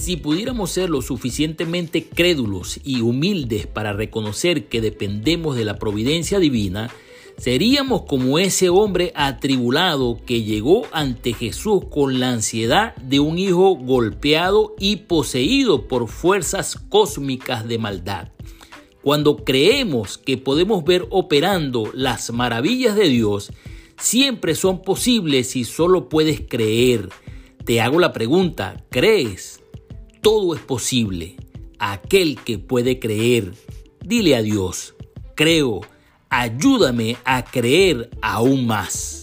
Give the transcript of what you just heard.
Si pudiéramos ser lo suficientemente crédulos y humildes para reconocer que dependemos de la providencia divina, seríamos como ese hombre atribulado que llegó ante Jesús con la ansiedad de un hijo golpeado y poseído por fuerzas cósmicas de maldad. Cuando creemos que podemos ver operando las maravillas de Dios, siempre son posibles si solo puedes creer. Te hago la pregunta, ¿crees? Todo es posible. Aquel que puede creer, dile a Dios, creo, ayúdame a creer aún más.